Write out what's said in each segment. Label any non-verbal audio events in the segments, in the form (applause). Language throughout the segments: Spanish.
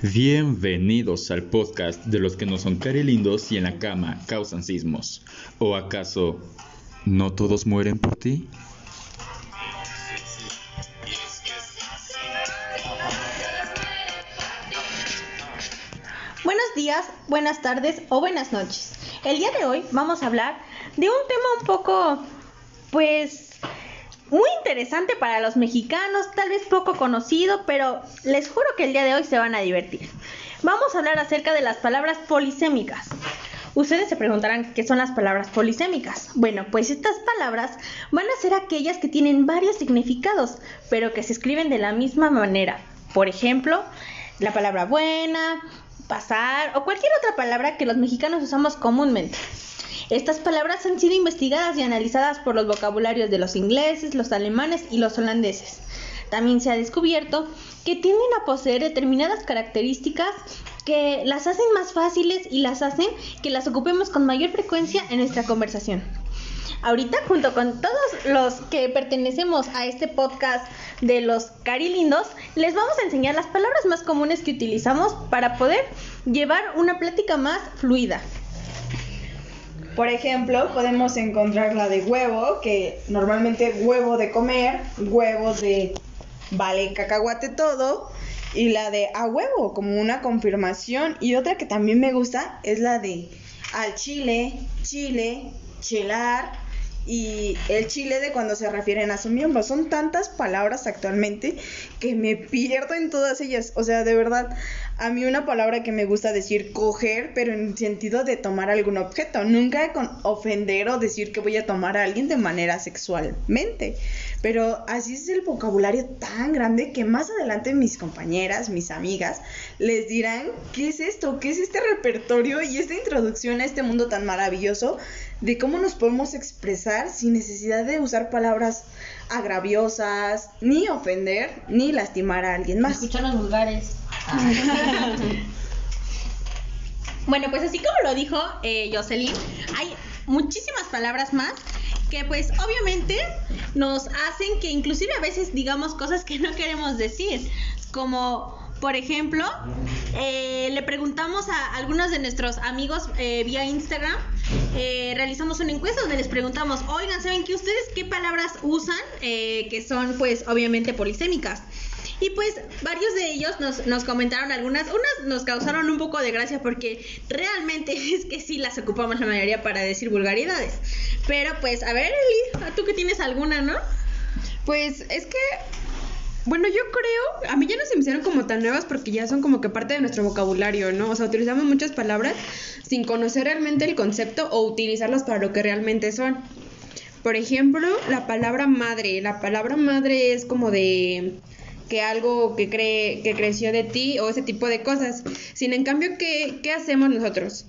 Bienvenidos al podcast de los que no son carilindos y en la cama causan sismos. ¿O acaso no todos mueren por ti? Buenos días, buenas tardes o buenas noches. El día de hoy vamos a hablar de un tema un poco, pues, muy interesante para los mexicanos, tal vez poco conocido, pero les juro que el día de hoy se van a divertir. Vamos a hablar acerca de las palabras polisémicas. Ustedes se preguntarán qué son las palabras polisémicas. Bueno, pues estas palabras van a ser aquellas que tienen varios significados, pero que se escriben de la misma manera. Por ejemplo, la palabra buena, pasar o cualquier otra palabra que los mexicanos usamos comúnmente. Estas palabras han sido investigadas y analizadas por los vocabularios de los ingleses, los alemanes y los holandeses. También se ha descubierto que tienden a poseer determinadas características que las hacen más fáciles y las hacen que las ocupemos con mayor frecuencia en nuestra conversación. Ahorita, junto con todos los que pertenecemos a este podcast de los carilindos, les vamos a enseñar las palabras más comunes que utilizamos para poder llevar una plática más fluida. Por ejemplo, podemos encontrar la de huevo, que normalmente huevo de comer, huevos de vale cacahuate todo, y la de a huevo, como una confirmación. Y otra que también me gusta es la de al chile, chile, chelar, y el chile de cuando se refieren a su miembro. Son tantas palabras actualmente que me (laughs) pierdo en todas ellas. O sea, de verdad, a mí una palabra que me gusta decir coger, pero en sentido de tomar algún objeto, nunca con ofender o decir que voy a tomar a alguien de manera sexualmente. Pero así es el vocabulario tan grande que más adelante mis compañeras, mis amigas, les dirán qué es esto, qué es este repertorio y esta introducción a este mundo tan maravilloso de cómo nos podemos expresar sin necesidad de usar palabras agraviosas, ni ofender, ni lastimar a alguien más. Escuchar los vulgares. Bueno, pues así como lo dijo eh, Jocelyn, hay muchísimas palabras más que pues obviamente nos hacen que inclusive a veces digamos cosas que no queremos decir, como por ejemplo, eh, le preguntamos a algunos de nuestros amigos eh, vía Instagram, eh, realizamos una encuesta donde les preguntamos, oigan, ¿saben qué ustedes qué palabras usan que son pues obviamente polisémicas? Y pues varios de ellos nos, nos comentaron algunas, unas nos causaron un poco de gracia porque realmente (laughs) es que sí las ocupamos la mayoría para decir vulgaridades. Pero pues, a ver, Eli, tú que tienes alguna, ¿no? Pues es que bueno, yo creo, a mí ya no se me hicieron como tan nuevas porque ya son como que parte de nuestro vocabulario, ¿no? O sea, utilizamos muchas palabras sin conocer realmente el concepto o utilizarlas para lo que realmente son. Por ejemplo, la palabra madre. La palabra madre es como de que algo que cree que creció de ti o ese tipo de cosas. Sin en cambio, ¿qué, qué hacemos nosotros?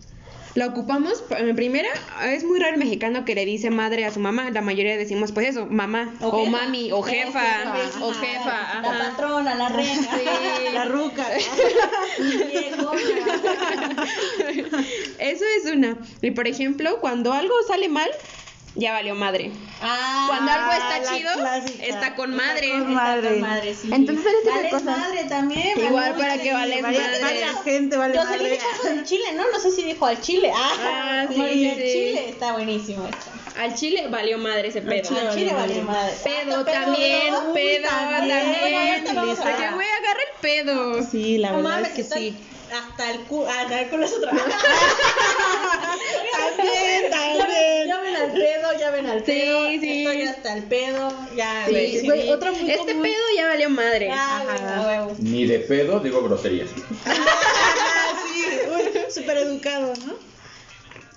La ocupamos, en primera, es muy raro el mexicano que le dice madre a su mamá, la mayoría decimos pues eso, mamá, o, mami, o jefa, o jefa, la patrona, la reina, (laughs) la ruca. (laughs) eso es una. Y por ejemplo, cuando algo sale mal, ya valió madre. Ah, Cuando algo está chido, está con madre. Está con madre. sí. Entonces cosas. madre también. Igual para que vale madre. la gente vale Yo salí del chile, ¿no? No sé si dijo al chile. Ah, ah (laughs) sí, el chile está buenísimo esto. Al chile valió madre ese pedo. Al chile, valió madre. Pedo también, pedo también. Porque voy a agarrar el pedo. Sí, la verdad es que sí hasta el culo, hasta el culo es otra. (laughs) (laughs) también, (laughs) también. Ya, ven al pedo, ya ven al pedo. Sí, sí. Estoy hasta el pedo, ya. Sí, sí. Otro muy este pedo ya valió madre. Ajá. Ni de pedo digo groserías. (laughs) sí, súper educado, ¿no?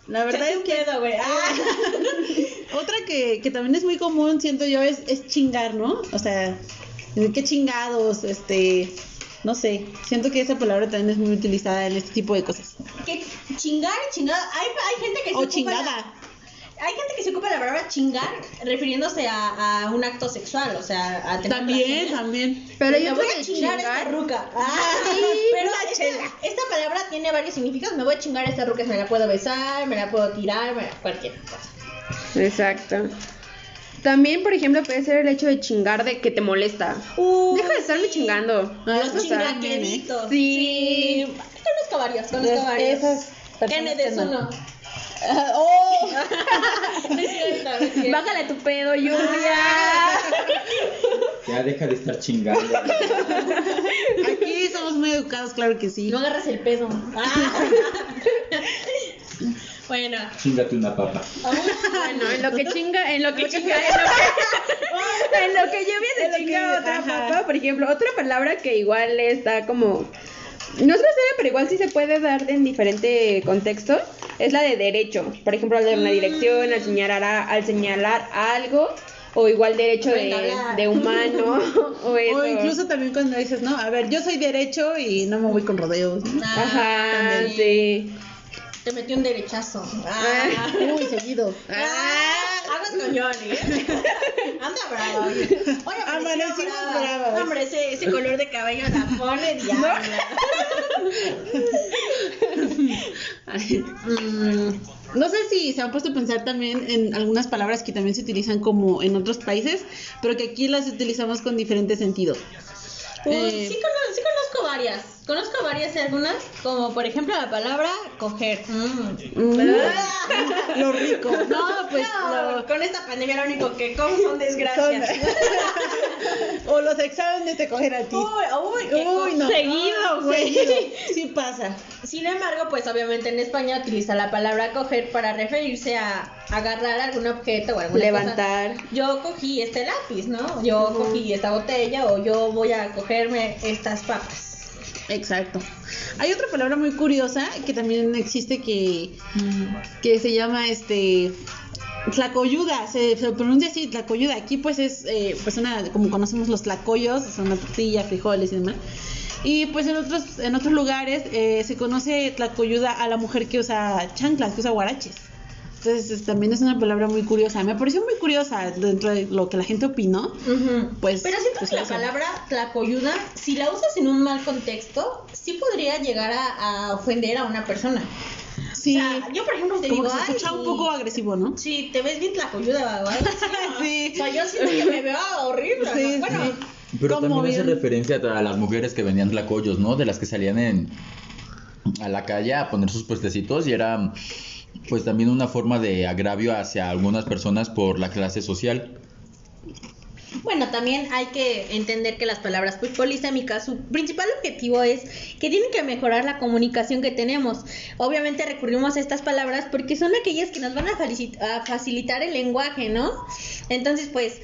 La verdad es que. Pedo, güey. Ah. (laughs) Otra que, que también es muy común, siento yo, es, es chingar, ¿no? O sea, qué chingados, este no sé, siento que esa palabra también es muy utilizada en este tipo de cosas. Que chingar y chingada, hay, hay gente que se o chingada. hay gente que se ocupa la palabra chingar refiriéndose a, a un acto sexual, o sea, a tener También, también. Pero yo voy a chingar, esta ruca. (laughs) Ah, sí, pero esta, esta, palabra tiene varios significados. Me voy a chingar a esta ruca, me la puedo besar, me la puedo tirar, me la, cualquier cosa. Exacto. También, por ejemplo, puede ser el hecho de chingar de que te molesta. Uh, Deja de estarme chingando. Los O sea, chingaqueritos. Sí. Conozco varios, conozco varios. esas es no. uno. ¡Oh! No (laughs) es cierto, no es cierto. Bájale tu pedo, Lluvia. (laughs) Ya deja de estar chingando. Aquí somos muy educados, claro que sí. No agarras el pedo. Ah. (laughs) bueno, Chingate una papa. Bueno, en lo que chinga, en lo que chinga, en lo que, en lo que lluvia En se lo chinga que- otra ajá. papa, por ejemplo, otra palabra que igual está como no es grosera, pero igual sí se puede dar en diferente contexto, es la de derecho. Por ejemplo, al dar una dirección, al señalar, a- al señalar algo, o igual derecho de, humano, (laughs) o eso. O incluso también cuando dices, no, a ver, yo soy derecho y no me voy con rodeos. ¿no? Ajá, también. sí. Te metió un derechazo. Ah. Muy seguido. Ah, aguas con Johnny. ¿eh? Anda bravo. Oye, Oye, Amanecimos brava. bravas. Hombre, ese, ese color de cabello la pone diabla. Ay, mm, no sé si se han puesto a pensar también en algunas palabras que también se utilizan como en otros países, pero que aquí las utilizamos con diferente sentido. Pues, Eh, sí, cono- sí conozco varias. Conozco varias y algunas, como por ejemplo la palabra coger. Mm. Mm, lo rico. No, pues No, lo- con esta pandemia lo único que como son desgracias. o los exámenes te cogen a ti. Uy, uy, Uy, no. Seguido, güey. Sí pasa. Sin embargo, pues obviamente en España utiliza la palabra coger para referirse a agarrar algún objeto o alguna Levantar. cosa. Yo cogí este lápiz, ¿no? Yo cogí esta botella o yo voy a cogerme estas papas. Exacto. Hay otra palabra muy curiosa que también existe que, que se llama este tlacoyuda, se, pronuncia así, tlacoyuda. Aquí pues es eh, pues una, como conocemos los tlacoyos, son una tortilla, frijoles y demás. Y pues en otros, en otros lugares eh, se conoce tlacoyuda a la mujer que usa chanclas, que usa guaraches. Entonces es- también es una palabra muy curiosa. Me pareció muy curiosa dentro de lo que la gente opinó. Pues, Pero siento pues que la eso. palabra tlacoyuda, si la usas en un mal contexto, sí podría llegar a, a ofender a una persona. Sí, O sea, yo por ejemplo te como digo, que se escucha "Ay, un poco agresivo, ¿no? Sí, te ves bien tlacoyuda. ¿no? (laughs) Sí. O sea, yo siento que me veo horrible. ¿no? Sí, bueno, sí. Pero también hace bien. referencia a las mujeres que vendían tlacoyos, ¿no? De las que salían en a la calle a poner sus puestecitos y era pues también una forma de agravio hacia algunas personas por la clase social. Bueno, también hay que entender que las palabras pues polisémicas, su principal objetivo es que tienen que mejorar la comunicación que tenemos. Obviamente recurrimos a estas palabras porque son aquellas que nos van a, facilitar el lenguaje, ¿no? Entonces, pues,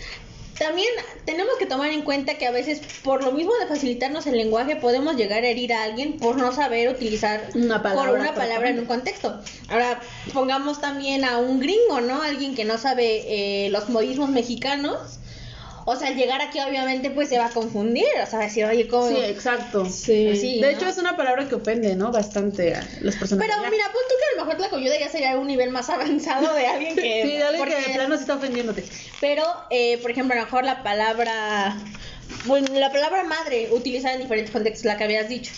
también tenemos que tomar en cuenta que a veces, por lo mismo de facilitarnos el lenguaje, podemos llegar a herir a alguien por no saber utilizar Una palabra por una palabra en un contexto. Ahora, pongamos también a un gringo, ¿no? Alguien que no sabe eh, los modismos mexicanos. O sea, al llegar aquí obviamente pues se va a confundir, o sea, va a decir, oye, ¿cómo? Sí, exacto. Sí. Sí, de ¿no? hecho, es una palabra que ofende, ¿no? Bastante a las personas. Pero mira, pon tú que a lo mejor la coyuda ya sería un nivel más (laughs) avanzado de alguien que... Sí, de alguien que porque- de plano se está ofendiéndote. Pero, eh, por ejemplo, a lo mejor la palabra... Bueno, la palabra madre utilizada en diferentes contextos, la que habías dicho.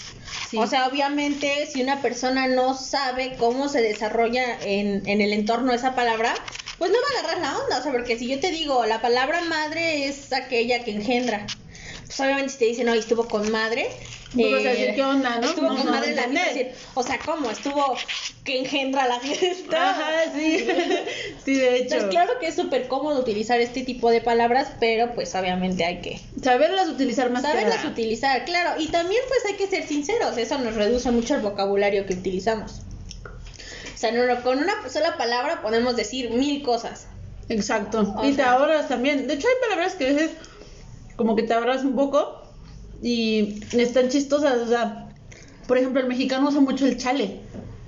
Sí. O sea, obviamente, si una persona no sabe cómo se desarrolla en, en el entorno esa palabra, pues no va a agarrar la onda. O sea, porque si yo te digo, la palabra madre es aquella que engendra. Pues obviamente si te dicen, no, estuvo con madre. Tú vas a decir, ¿qué onda, no? Estuvo No, con no madre la entender. fiesta. decir, O sea, ¿cómo? Estuvo que engendra la fiesta. Ajá, sí. (laughs) sí, de hecho. Entonces, claro que es súper cómodo utilizar este tipo de palabras, pero pues obviamente hay que Saberlas utilizar más que saberlas nada. utilizar, claro. Y también pues hay que ser sinceros, eso nos reduce mucho el vocabulario que utilizamos. O sea, no- con una sola palabra podemos decir mil cosas. Exacto. O y te ahorras también. De hecho, hay palabras que a veces como que te ahorras un poco y están chistosas. O sea, por ejemplo, el mexicano usa mucho el chale.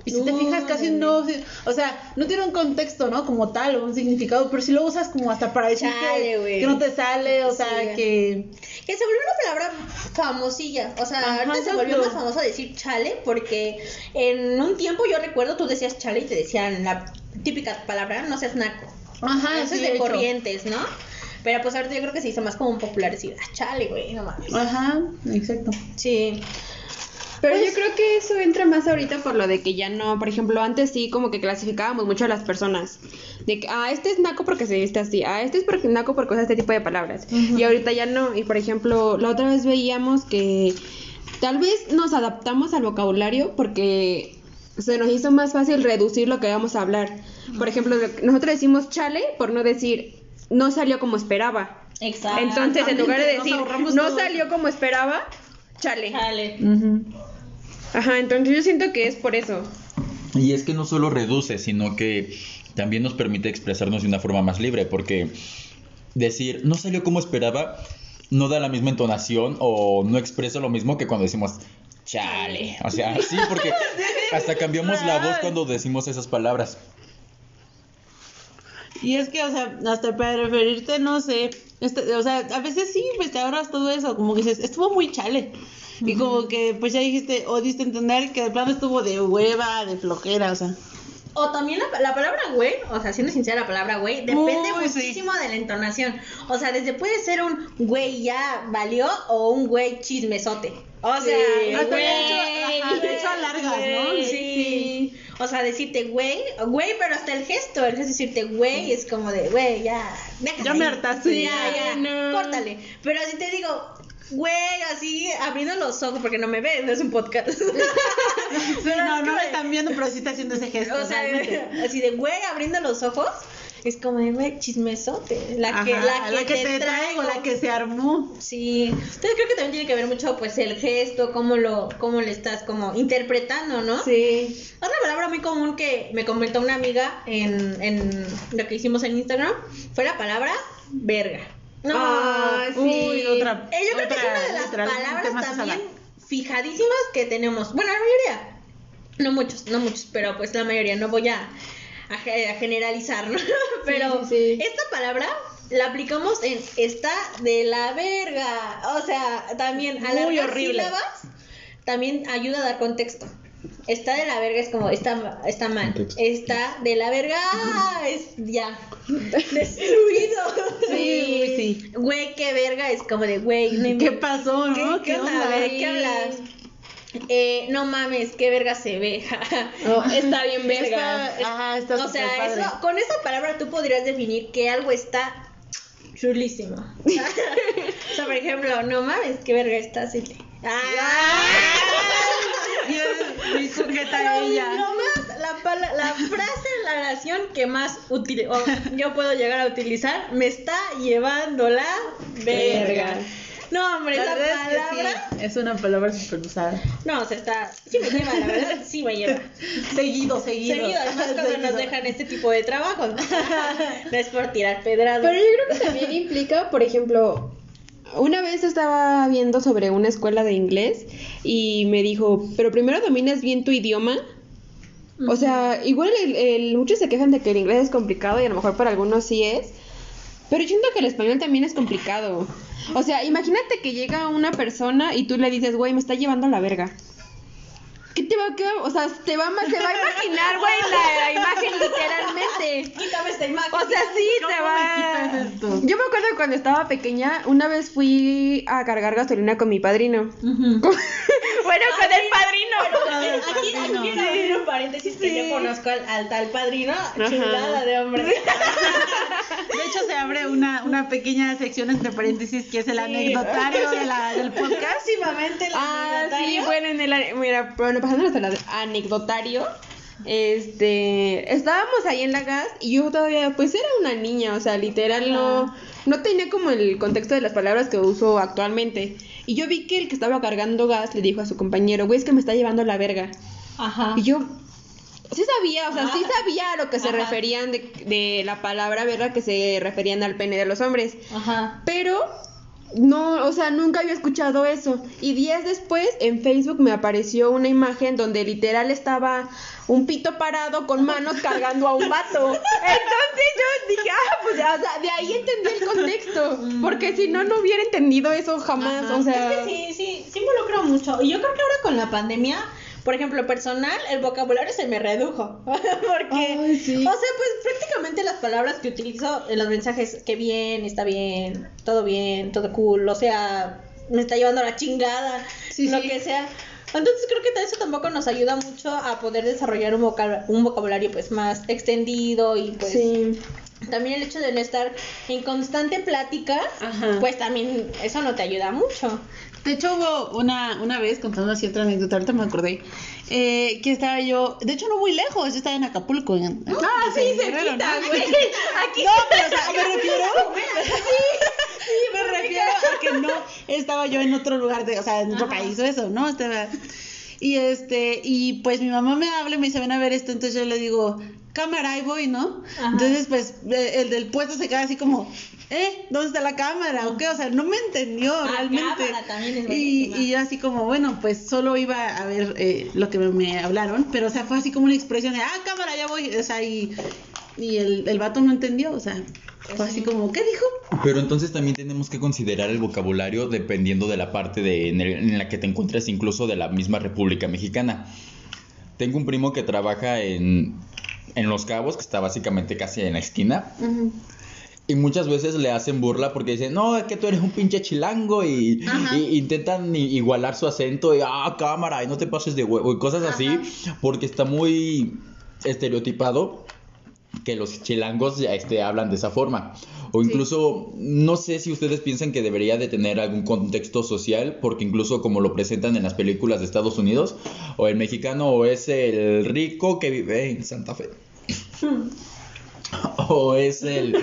Y si te fijas, casi no. O sea, no tiene un contexto, ¿no? Como tal, o un significado, pero si lo usas como hasta para decir Chale, que, que no te sale, o Sí, sea, güey. que. Que se volvió una palabra famosilla. O sea, Ajá, ahorita se volvió más famosa decir chale porque en un tiempo yo recuerdo tú decías chale y te decían la típica palabra, no seas naco. Ajá, Eso sí, es de hecho. corrientes, ¿no? Pero pues ahorita yo creo que se hizo más como popular decir, ah, chale, güey, no mames. Ajá, exacto. Sí. Pero Pues- yo creo que eso entra más ahorita por lo de que ya no, por ejemplo, antes sí como que clasificábamos mucho a las personas. De que, ah, este es naco porque se viste así, ah, este es porque naco porque usa este tipo de palabras. Y ahorita ya no. Y por ejemplo, la otra vez veíamos que tal vez nos adaptamos al vocabulario porque se nos hizo más fácil reducir lo que vamos a hablar. Por ejemplo, nosotros decimos chale por no decir no salió como esperaba. Exacto. Entonces, en lugar de decir no todo. salió como esperaba, chale. Dale. Ajá, entonces yo siento que es por eso. Y es que no solo reduce, sino que también nos permite expresarnos de una forma más libre, porque decir no salió como esperaba no da la misma entonación o no expresa lo mismo que cuando decimos chale. O sea, sí, porque (laughs) hasta cambiamos la voz cuando decimos esas palabras. Y es que, o sea, hasta para referirte, no sé, este, o sea, a veces sí, pues te ahorras todo eso, como que dices, estuvo muy chale. Y como que, pues ya dijiste, o diste a entender que de plano estuvo de hueva, de flojera, o sea. O también la, la palabra güey, o sea, siendo sincera, la palabra güey depende Uy, sí. muchísimo de la entonación. O sea, desde puede ser un güey ya valió o un güey chismesote. O sea, Hasta güey, de hecho, alargas, ¿no? Sí. O sea, decirte güey, güey, pero hasta el gesto, el gesto de decirte güey es como de güey, ya, déjame Ya me hartaste, Sí, ya, ya. no. córtale. Pero si te digo, güey, así abriendo los ojos porque no me ves, no es un podcast. Sí, Pero no, no (laughs) me están viendo, pero sí está haciendo ese gesto. o sea, realmente. así de güey abriendo los ojos. Es como de güey, chismesote. La que, la que, te, te traigo, traigo. la que se armó. Sí. Entonces creo que también tiene que ver mucho pues el gesto, cómo lo, cómo le estás como interpretando, ¿no? Sí. Otra palabra muy común que me comentó una amiga en, en lo que hicimos en Instagram fue la palabra verga. No, Ah, sí. Uy, otra. eh, yo creo que es otra, una de las palabras también fijadísimas que tenemos. Bueno, la mayoría. No muchos, no muchos, pero pues la mayoría. No voy a, a, ge- a generalizar, ¿no? (laughs) Pero sí, sí. esta palabra la aplicamos en está de la verga. O sea, también Muy alargar horrible. sílabas también ayuda a dar contexto. Está de la verga es como está, está mal. Está de la verga ah, es ya (laughs) destruido. Sí, sí. Güey, qué verga es como de güey, ¿Qué pasó, no? ¿Qué, qué qué hablas? Eh, no mames, qué verga se ve. Oh, (laughs) está bien verga. Está, ajá, está o sea, padre. eso, con esa palabra tú podrías definir que algo está chulísimo. (laughs) o sea, por ejemplo, no mames, qué verga está Silvia. Muy coqueta Pero ella. lo más, la, pala- la frase la oración que más útil, yo puedo llegar a utilizar, me está llevando la verga. Verga. No, hombre, La esa verdad es que palabra. sí, es una palabra súper usada. No, o sea, está. Sí me lleva, la verdad, sí me lleva. (laughs) Seguido, seguido. Seguido, además cuando nos dejan este tipo de trabajos. (laughs) No es por tirar pedradas. Pero yo creo que también implica, por ejemplo, una vez estaba viendo sobre una escuela de inglés y me dijo, pero primero dominas bien tu idioma. O sea, igual el, el- muchos se quejan de que el inglés es complicado y a lo mejor para algunos sí es. Pero yo siento que el español también es complicado. O sea, imagínate que llega una persona y tú le dices, güey, me está llevando a la verga. ¿Qué te va, qué va- o sea, te va, a se va a imaginar, güey, la, la imagen literalmente. Quítame esta imagen. O sea, sí, ¿Cómo te me va. esto? Yo me acuerdo cuando estaba pequeña, una vez fui a cargar gasolina con mi padrino. (laughs) bueno, con el padrino. Eh, Aquí, aquí quiero abrir un paréntesis que yo conozco al, al tal padrino. Chulada de hombre. (laughs) De hecho, se abre una, una pequeña sección entre paréntesis que es el anecdotario de la, del podcast. Próximamente la Ah, sí, anecdotario. bueno, en el, mira, bueno, pasándonos al anecdotario, este, estábamos ahí en la gas y yo todavía, pues era una niña, o sea, literal no, no tenía como el contexto de las palabras que uso actualmente. Y yo vi que el que estaba cargando gas le dijo a su compañero, güey, es que me está llevando la verga. Ajá. Y yo sí sabía, o sea, sí sabía a lo que se Ajá. referían de, de la palabra verga que se referían al pene de los hombres. Ajá. Pero no, o sea, nunca había escuchado eso. Y días después en Facebook me apareció una imagen donde literal estaba un pito parado con manos cargando a un vato. Entonces yo dije, ah, pues ya, o sea, de ahí entendí el contexto. Porque si no, no hubiera entendido eso jamás. Ajá. O sea, Es que sí, sí, sí involucra mucho. Y yo creo que ahora con la pandemia, por ejemplo, personal, el vocabulario se me redujo. (laughs) Porque, Ay, sí. o sea, pues prácticamente las palabras que utilizo en los mensajes, que bien, está bien, todo bien, todo cool, o sea, me está llevando la chingada, Sí, lo sí. que sea. Entonces creo que eso tampoco nos ayuda mucho a poder desarrollar un, vocab- un vocabulario pues más extendido y pues Sí. también el hecho de no estar en constante plática, Ajá. pues también eso no te ayuda mucho. De hecho, hubo una, una vez, contando así otra anécdota, ahorita me acordé, eh, que estaba yo, de hecho no muy lejos, yo estaba en Acapulco. En, Ah, sí, en cerquita, ¿no? güey. (laughs) Aquí No, pero o sea, me refiero, (laughs) (laughs) sí, me refiero a que no estaba yo en otro lugar, de, o sea, en otro país o eso, ¿no? Estaba, y este, y pues mi mamá me habla y me dice, ven a ver esto, entonces yo le digo, cámara, ahí voy, ¿no? Ajá. Entonces, pues, eh, el del puesto se queda así como, ¿eh? ¿Dónde está la cámara? ¿O qué? O sea, no me entendió Ah, realmente. cámara también es y, y yo así como, bueno, pues solo iba a ver eh, lo que me, me hablaron, pero o sea, fue así como una expresión de, ah, cámara, ya voy, o sea, y, y el, el vato no entendió, o sea, fue así como, ¿qué dijo? Pero entonces también tenemos que considerar el vocabulario dependiendo de la parte de, en, el- en la que te encuentres, incluso de la misma República Mexicana. Tengo un primo que trabaja en, en Los Cabos, que está básicamente casi en la esquina. Y muchas veces le hacen burla porque dicen, no, es que tú eres un pinche chilango y, y intentan igualar su acento y, ah, cámara, y no te pases de huevo y cosas así, porque está muy estereotipado que los chilangos este, hablan de esa forma. O incluso, no sé si ustedes piensan que debería de tener algún contexto social, porque incluso como lo presentan en las películas de Estados Unidos, o el mexicano o es el rico que vive en Santa Fe. (laughs) o es el...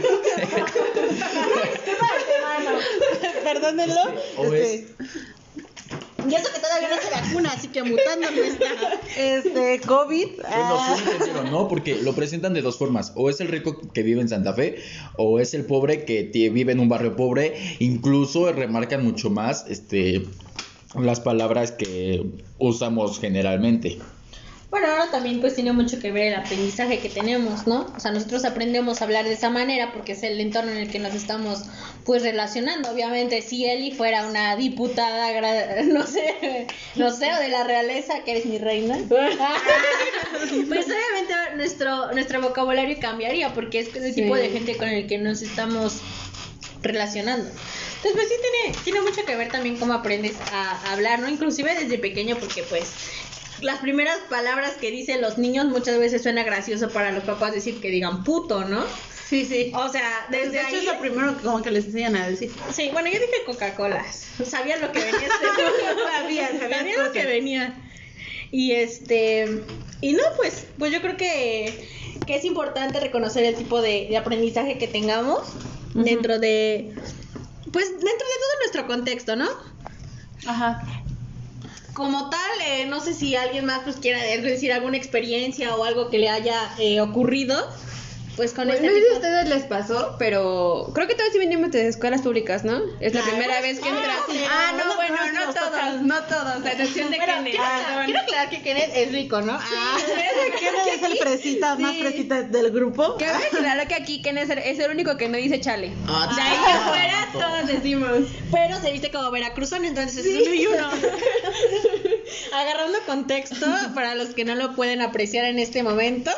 Perdónenlo. O este, Y eso que todavía no se vacuna, así que mutando no está. este, COVID. Bueno, ah, sí ¿no? Porque lo presentan de dos formas. O es el rico que vive en Santa Fe, o es el pobre que vive en un barrio pobre. Incluso remarcan mucho más este, las palabras que usamos generalmente. Bueno, ahora también pues tiene mucho que ver el aprendizaje que tenemos, ¿no? O sea, nosotros aprendemos a hablar de esa manera porque es el entorno en el que nos estamos pues relacionando. Obviamente, si Eli fuera una diputada, (laughs) no sé, no sé, o de la realeza, que eres mi reina, (laughs) pues obviamente nuestro, nuestro vocabulario cambiaría porque es el tipo de gente con el que nos estamos relacionando. Entonces, pues sí tiene, tiene mucho que ver también cómo aprendes a hablar, ¿no? Inclusive desde pequeño porque pues las primeras palabras que dicen los niños muchas veces suena gracioso para los papás decir que digan puto, ¿no? sí, sí. O sea, desde de hecho, ahí... es lo primero que como que les enseñan a decir. Sí, bueno, yo dije Coca-Cola. Sabía lo que venía. (laughs) (laughs) Sabía, sabía Sabía lo que venía. Y este... Y no, pues, pues yo creo que, que es importante reconocer el tipo de, de aprendizaje que tengamos dentro de... Pues dentro de todo nuestro contexto, ¿no? Ajá. Como tal, eh, no sé si alguien más pues quiera decir alguna experiencia o algo que le haya eh, ocurrido, pues con Pues este no sé si a ustedes les pasó, pero creo que todos sí venimos de escuelas públicas, ¿no? Es la Ah, primera pues, vez que ah, entra. sí, Ah, no, no, no, bueno, no, todos, no todos, a excepción de Bueno, Kenneth. quiero, Ah, quiero aclarar que Kenneth es rico, ¿no? Ah, (laughs) ¿Quién es el fresita, más fresita del grupo? Cabe aclarar que aquí Kenneth es el- es el único que no dice chale. Ah, De ahí en fuera todos decimos. pero se viste como veracruzano, entonces es uno y (laughs) uno. Agarrando contexto, para los que no lo pueden apreciar en este momento,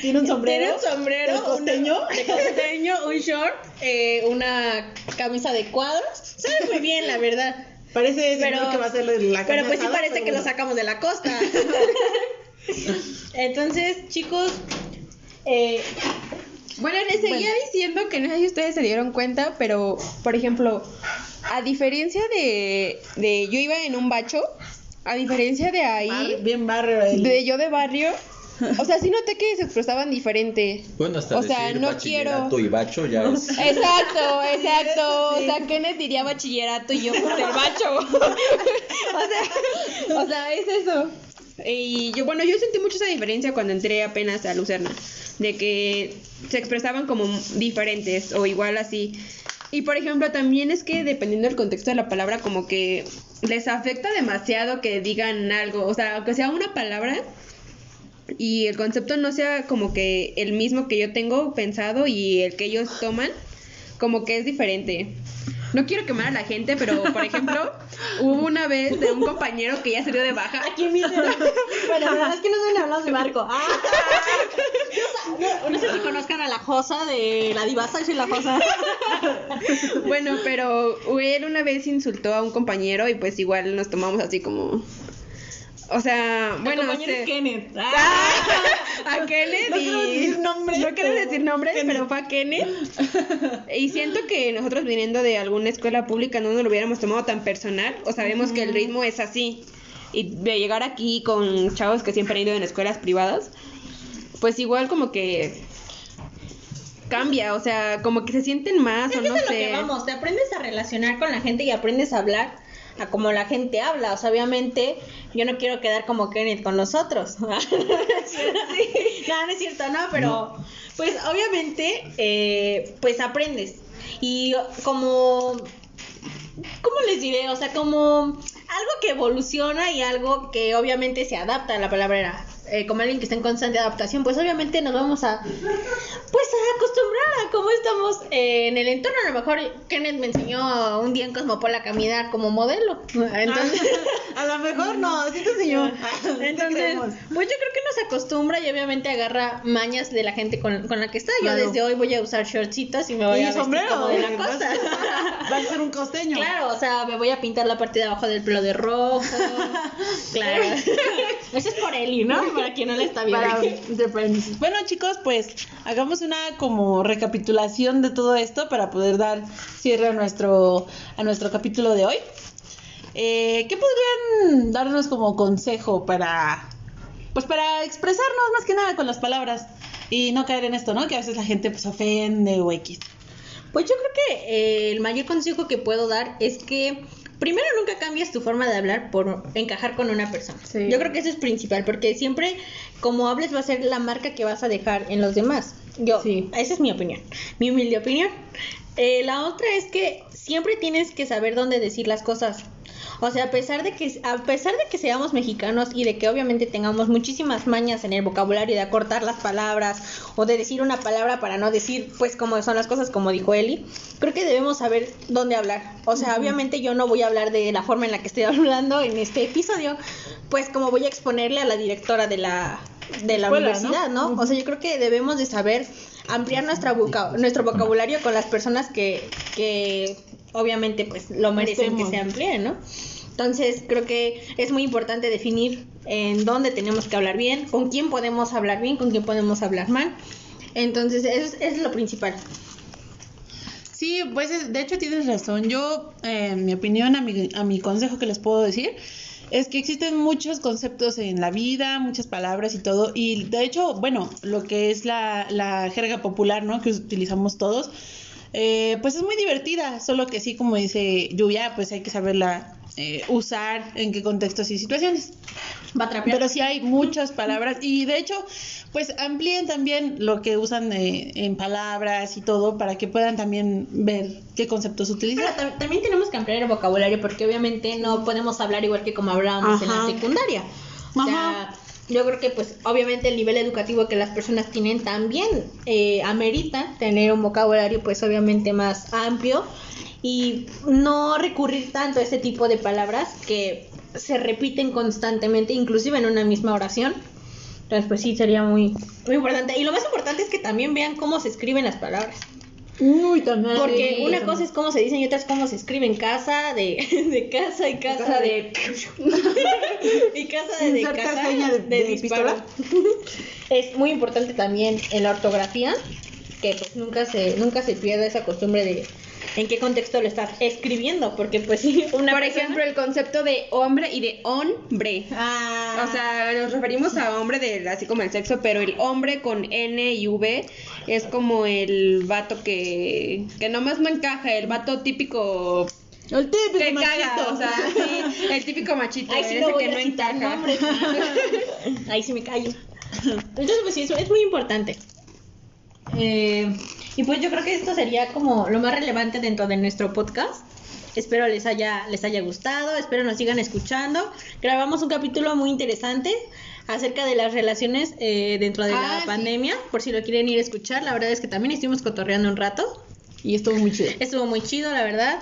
Tiene un sombrero. Tiene un sombrero. ¿De costeño? una- de costeño, un short, eh, una camisa de cuadros. Se ve muy bien, la verdad. Parece Pero- que va a ser la Pero pues sí asada, parece pero que lo sacamos de la costa. (laughs) Entonces, chicos, eh, Bueno, les seguía diciendo que no sé si ustedes se dieron cuenta, pero por ejemplo, a diferencia de, de yo iba en un bacho, a diferencia de ahí, Bar- bien barrio. el- de yo de barrio, o sea, sí noté que se expresaban diferente. Bueno, hasta o sea, decir no bachillerato quiero. y bacho ya es... (laughs) Exacto, exacto. O sea, Kenneth diría bachillerato y yo pues el bacho. (laughs) o sea, o sea, es eso. Y yo, bueno, yo sentí mucho esa diferencia cuando entré apenas a Lucerna, de que se expresaban como diferentes o igual así. Y por ejemplo, también es que dependiendo del contexto de la palabra, como que les afecta demasiado que digan algo, o sea, aunque sea una palabra y el concepto no sea como que el mismo que yo tengo pensado y el que ellos toman, como que es diferente. No quiero quemar a la gente, pero por ejemplo, (laughs) hubo una vez de un compañero que ya salió de baja. aquí mismo. (laughs) Bueno, la verdad es que no saben hablar de barco. Ah, (laughs) no, no sé si conozcan a la Josa de la divasa, soy la Josa. Bueno, pero él una vez insultó a un compañero y pues igual nos tomamos así como O sea, bueno, compañero se- es Kenneth. (laughs) a Kenneth No y... queremos decir nombres, No pero- decir nombres, Kenneth. pero fue a Kenneth. (laughs) Y siento que nosotros viniendo de alguna escuela pública no nos lo hubiéramos tomado tan personal. O sabemos que el ritmo es así. Y de llegar aquí con chavos que siempre han ido en escuelas privadas, pues igual como que cambia, o sea, como que se sienten más Es o que no es lo que vamos, te aprendes a relacionar con la gente y aprendes a hablar a como la gente habla. O sea, obviamente, yo no quiero quedar como Kenneth con los otros. (laughs) no, no es cierto, no, pero pues obviamente, eh, pues aprendes. Y como, ¿cómo les diré? O sea, como algo que evoluciona y algo que obviamente se adapta a la palabra era. Eh, como alguien que está en constante adaptación, pues obviamente nos vamos a pues a acostumbrar a cómo estamos eh, en el entorno. A lo mejor Kenneth me enseñó un día en Cosmopol a caminar como modelo. (laughs) Entonces, (laughs) A lo mejor no, sí te enseñó. (laughs) entonces, pues yo creo que nos acostumbra y obviamente agarra mañas de la gente con, con la que está. Yo Claro. desde hoy voy a usar shortcitos y me voy y a vestir sombrero. como de la costa. Vas a ser un costeño. Claro, o sea, me voy a pintar la parte de abajo del pelo de rojo. claro. Eso es por Eli, ¿no? Para quien no le está viendo. Para. Bueno, chicos, pues hagamos una como recapitulación de todo esto para poder dar cierre a nuestro, a nuestro capítulo de hoy. Eh, ¿Qué podrían darnos como consejo para, pues para expresarnos más que nada con las palabras y no caer en esto, ¿no? Que a veces la gente pues ofende o X. Pues yo creo que eh, el mayor consejo que puedo dar es que primero nunca cambies tu forma de hablar por encajar con una persona. Sí. Yo creo que eso es principal, porque siempre como hables va a ser la marca que vas a dejar en los demás. Yo, Sí. esa es mi opinión, mi humilde opinión. Eh, la otra es que siempre tienes que saber dónde decir las cosas. O sea, a pesar de que a pesar de que seamos mexicanos y de que obviamente tengamos muchísimas mañas en el vocabulario de acortar las palabras o de decir una palabra para no decir pues como son las cosas como dijo Eli, creo que debemos saber dónde hablar. O sea, obviamente yo no voy a hablar de la forma en la que estoy (laughs) hablando en este episodio, pues como voy a exponerle a la directora de la de la Escuela, universidad, ¿no? ¿no? O sea, yo creo que debemos de saber ampliar nuestra voca- nuestro vocabulario con las personas que, que obviamente pues lo merecen que se amplíen, ¿no? Entonces creo que es muy importante definir en dónde tenemos que hablar bien, con quién podemos hablar bien, con quién podemos hablar mal. Entonces eso es, es lo principal. Sí, pues es- de hecho tienes razón. Yo, eh, mi opinión, a mi, a mi consejo que les puedo decir es que existen muchos conceptos en la vida, muchas palabras y todo. Y de hecho, bueno, lo que es la, la jerga popular, ¿no? Que utilizamos todos, eh, pues es muy divertida. Solo que sí, como dice Lluvia, pues hay que saberla eh, usar en qué contextos y situaciones. Va a trapear. Pero sí hay muchas palabras y de hecho, pues amplíen también lo que usan eh, en palabras y todo para que puedan también ver qué conceptos utilizar. Pero tam- también tenemos que ampliar el vocabulario porque obviamente no podemos hablar igual que como hablábamos en la secundaria. O sea, yo creo que pues obviamente el nivel educativo que las personas tienen también eh, amerita tener un vocabulario pues obviamente más amplio y no recurrir tanto a ese tipo de palabras que se repiten constantemente, inclusive en una misma oración. Entonces pues sí sería muy, muy importante. Y lo más importante es que también vean cómo se escriben las palabras. Uy, también. Porque una cosa es cómo se dicen y otra es cómo se escriben casa de, (laughs) de casa y casa de (laughs) y casa de, de seña de- de disparo. (laughs) Es muy importante también en la ortografía que pues nunca se nunca se pierda esa costumbre de en qué contexto lo estás escribiendo, porque pues sí, (laughs) una Por persona- ejemplo, el concepto de hombre y de hombre. Ah, O sea, nos referimos a hombre de así como el sexo, pero el hombre con N y V es como el vato que, que nomás no encaja, el vato típico El típico que machito. caga, o sea, sí, el típico machito, Ahí sí no voy que a no citar encaja. (laughs) nombres. Ahí sí me callo. (laughs) Entonces, pues sí, eso es muy importante. Eh, y pues yo creo que esto sería como lo más relevante dentro de nuestro podcast. Espero les haya, les haya gustado, espero nos sigan escuchando. Grabamos un capítulo muy interesante acerca de las relaciones eh, dentro de Ah, la sí. pandemia, por si lo quieren ir a escuchar. La verdad es que también estuvimos cotorreando un rato. Y estuvo muy chido. Estuvo muy chido, la verdad.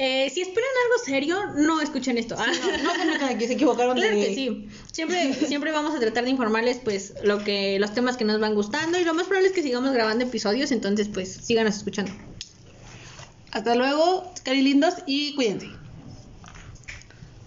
Eh, si esperan algo serio, no escuchen esto. Ah, No se (laughs) metan que se equivocaron Claro de... que sí. Siempre, (laughs) siempre vamos a tratar de informarles pues lo que, los temas que nos van gustando y lo más probable es que sigamos grabando episodios, entonces pues síganos escuchando. Hasta luego, cari lindos, y cuídense.